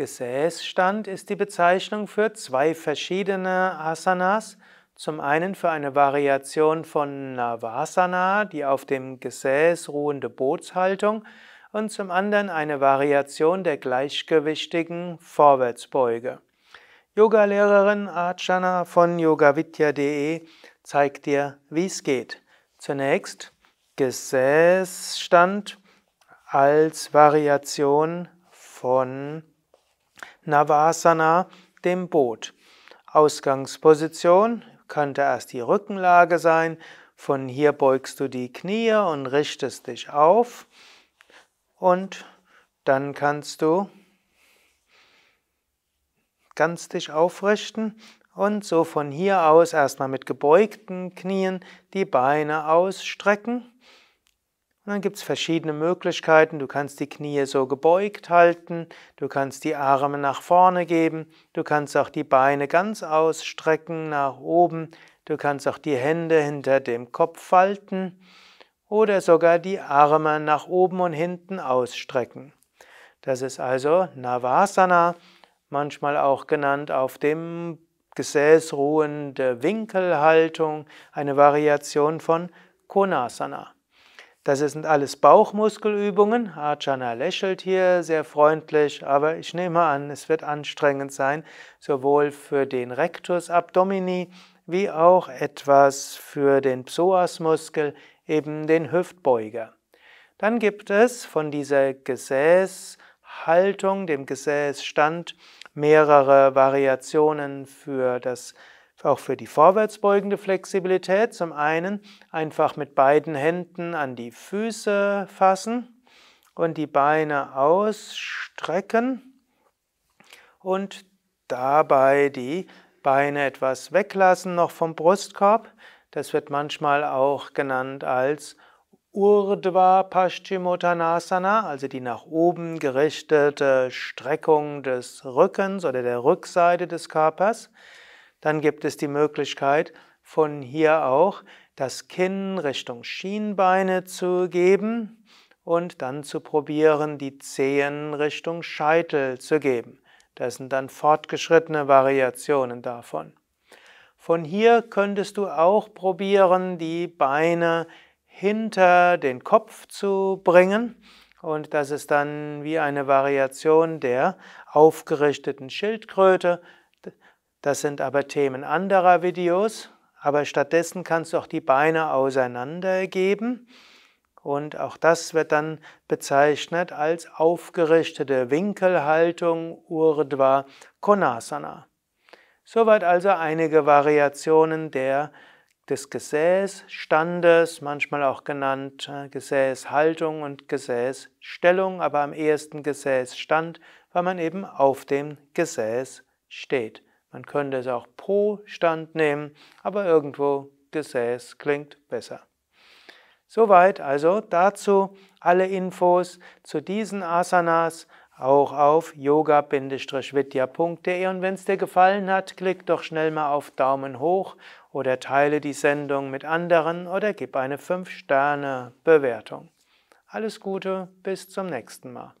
Gesäßstand ist die Bezeichnung für zwei verschiedene Asanas. Zum einen für eine Variation von Navasana, die auf dem Gesäß ruhende Bootshaltung, und zum anderen eine Variation der gleichgewichtigen Vorwärtsbeuge. Yogalehrerin Archana von yogavidya.de zeigt dir, wie es geht. Zunächst Gesäßstand als Variation von Navasana, dem Boot. Ausgangsposition könnte erst die Rückenlage sein. Von hier beugst du die Knie und richtest dich auf. Und dann kannst du ganz dich aufrichten und so von hier aus erstmal mit gebeugten Knien die Beine ausstrecken und dann gibt es verschiedene Möglichkeiten. Du kannst die Knie so gebeugt halten, du kannst die Arme nach vorne geben, du kannst auch die Beine ganz ausstrecken nach oben, du kannst auch die Hände hinter dem Kopf falten oder sogar die Arme nach oben und hinten ausstrecken. Das ist also Navasana, manchmal auch genannt auf dem Gesäß ruhende Winkelhaltung, eine Variation von Konasana. Das sind alles Bauchmuskelübungen. Archana lächelt hier sehr freundlich, aber ich nehme an, es wird anstrengend sein, sowohl für den Rectus abdomini wie auch etwas für den Psoasmuskel, eben den Hüftbeuger. Dann gibt es von dieser Gesäßhaltung, dem Gesäßstand, mehrere Variationen für das auch für die vorwärtsbeugende Flexibilität. Zum einen einfach mit beiden Händen an die Füße fassen und die Beine ausstrecken und dabei die Beine etwas weglassen noch vom Brustkorb. Das wird manchmal auch genannt als Urdhva Paschimottanasana, also die nach oben gerichtete Streckung des Rückens oder der Rückseite des Körpers. Dann gibt es die Möglichkeit, von hier auch das Kinn Richtung Schienbeine zu geben und dann zu probieren, die Zehen Richtung Scheitel zu geben. Das sind dann fortgeschrittene Variationen davon. Von hier könntest du auch probieren, die Beine hinter den Kopf zu bringen. Und das ist dann wie eine Variation der aufgerichteten Schildkröte. Das sind aber Themen anderer Videos, aber stattdessen kannst du auch die Beine auseinandergeben und auch das wird dann bezeichnet als aufgerichtete Winkelhaltung Urdhva Konasana. Soweit also einige Variationen der, des Gesäßstandes, manchmal auch genannt äh, Gesäßhaltung und Gesäßstellung, aber am ehesten Gesäßstand, weil man eben auf dem Gesäß steht. Man könnte es auch pro Stand nehmen, aber irgendwo Gesäß klingt besser. Soweit also dazu alle Infos zu diesen Asanas auch auf yoga-vidya.de und wenn es dir gefallen hat, klick doch schnell mal auf Daumen hoch oder teile die Sendung mit anderen oder gib eine 5-Sterne-Bewertung. Alles Gute, bis zum nächsten Mal.